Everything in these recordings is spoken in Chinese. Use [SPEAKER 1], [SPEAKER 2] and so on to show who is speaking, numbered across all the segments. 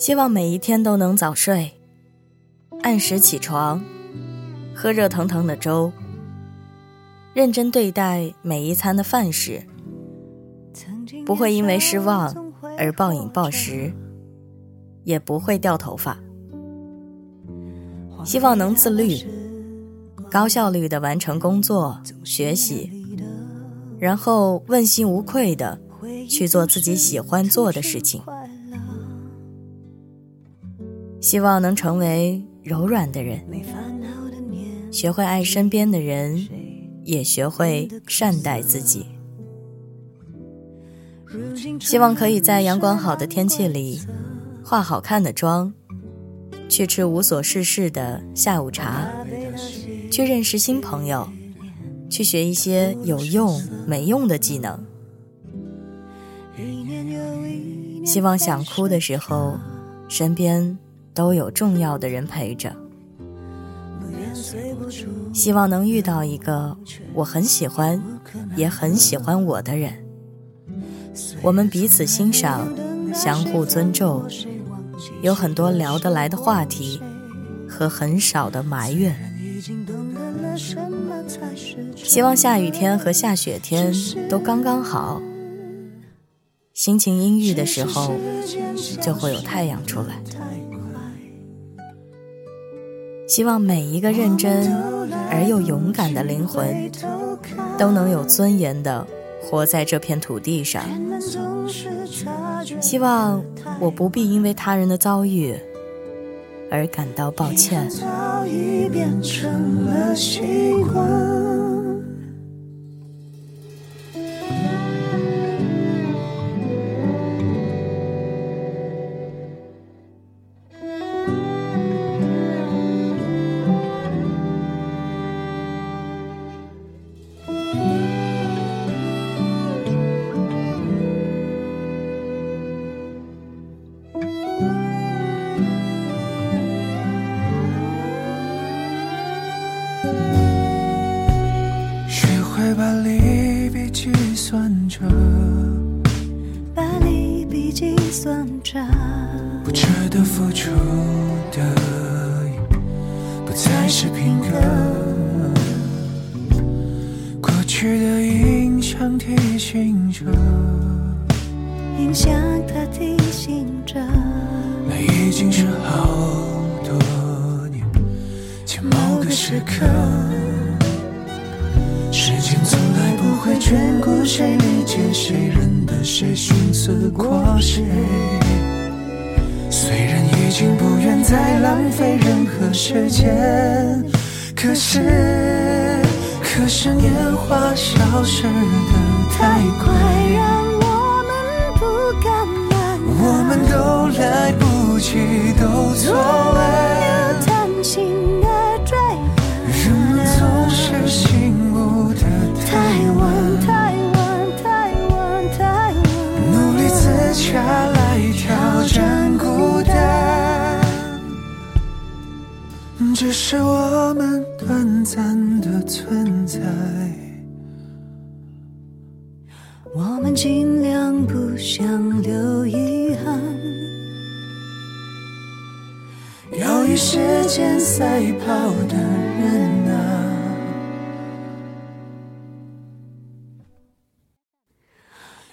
[SPEAKER 1] 希望每一天都能早睡，按时起床，喝热腾腾的粥，认真对待每一餐的饭食，不会因为失望而暴饮暴食，也不会掉头发。希望能自律，高效率的完成工作、学习，然后问心无愧的去做自己喜欢做的事情。希望能成为柔软的人，学会爱身边的人，也学会善待自己。希望可以在阳光好的天气里，化好看的妆，去吃无所事事的下午茶，去认识新朋友，去学一些有用没用的技能。希望想哭的时候，身边。都有重要的人陪着，希望能遇到一个我很喜欢，也很喜欢我的人。我们彼此欣赏，相互尊重，有很多聊得来的话题，和很少的埋怨。希望下雨天和下雪天都刚刚好，心情阴郁的时候，就会有太阳出来。希望每一个认真而又勇敢的灵魂，都能有尊严的活在这片土地上。希望我不必因为他人的遭遇而感到抱歉。
[SPEAKER 2] 把利弊计算着，
[SPEAKER 3] 把利弊计算着，
[SPEAKER 2] 不值得付出的，不再是平衡。过去的影像提醒着，
[SPEAKER 3] 影像它提醒着，
[SPEAKER 2] 那已经是好谁，理解谁，认得谁，寻思过谁。虽然已经不愿再浪费任何时间，可是，可是年华消失的太快，
[SPEAKER 3] 让我们不敢慢，
[SPEAKER 2] 我们都来不及，都错
[SPEAKER 3] 了。
[SPEAKER 2] 只是我们短暂的存在。
[SPEAKER 3] 我们尽量不想留遗憾，
[SPEAKER 2] 要与时间赛跑的人啊。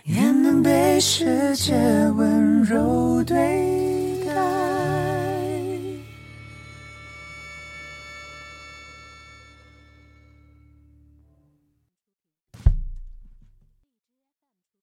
[SPEAKER 2] 愿能被世界温柔对待。